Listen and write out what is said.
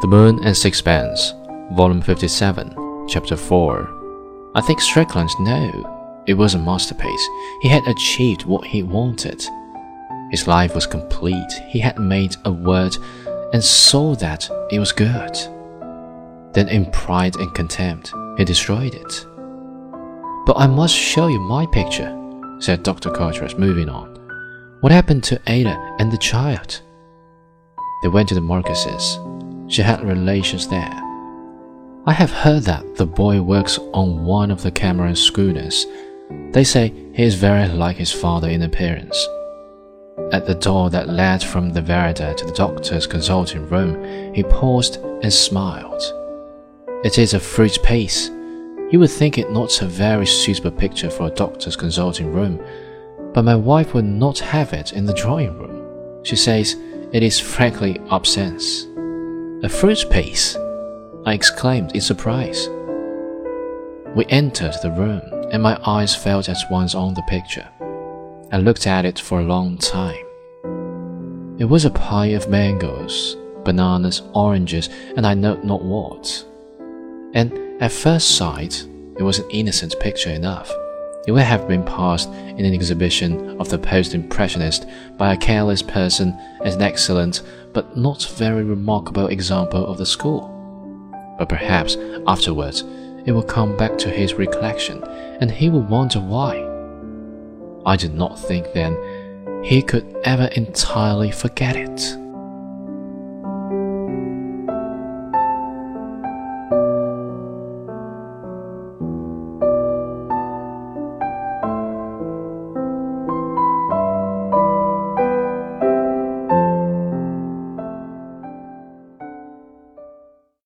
The Moon and Sixpence, Volume 57, Chapter 4. I think Strickland knew it was a masterpiece. He had achieved what he wanted. His life was complete. He had made a word and saw that it was good. Then, in pride and contempt, he destroyed it. But I must show you my picture, said Dr. Coutras, moving on. What happened to Ata and the child? They went to the Marquesas. She had relations there. I have heard that the boy works on one of the Cameron schooners. They say he is very like his father in appearance. At the door that led from the veranda to the doctor's consulting room, he paused and smiled. It is a fruit piece. You would think it not a very suitable picture for a doctor's consulting room, but my wife would not have it in the drawing room. She says it is frankly obscene. A fruit piece? I exclaimed in surprise. We entered the room, and my eyes fell at once on the picture. I looked at it for a long time. It was a pie of mangoes, bananas, oranges, and I know not what. And at first sight, it was an innocent picture enough. It would have been passed in an exhibition of the post impressionist by a careless person as an excellent but not very remarkable example of the school. But perhaps afterwards it will come back to his recollection, and he will wonder why. I did not think then he could ever entirely forget it.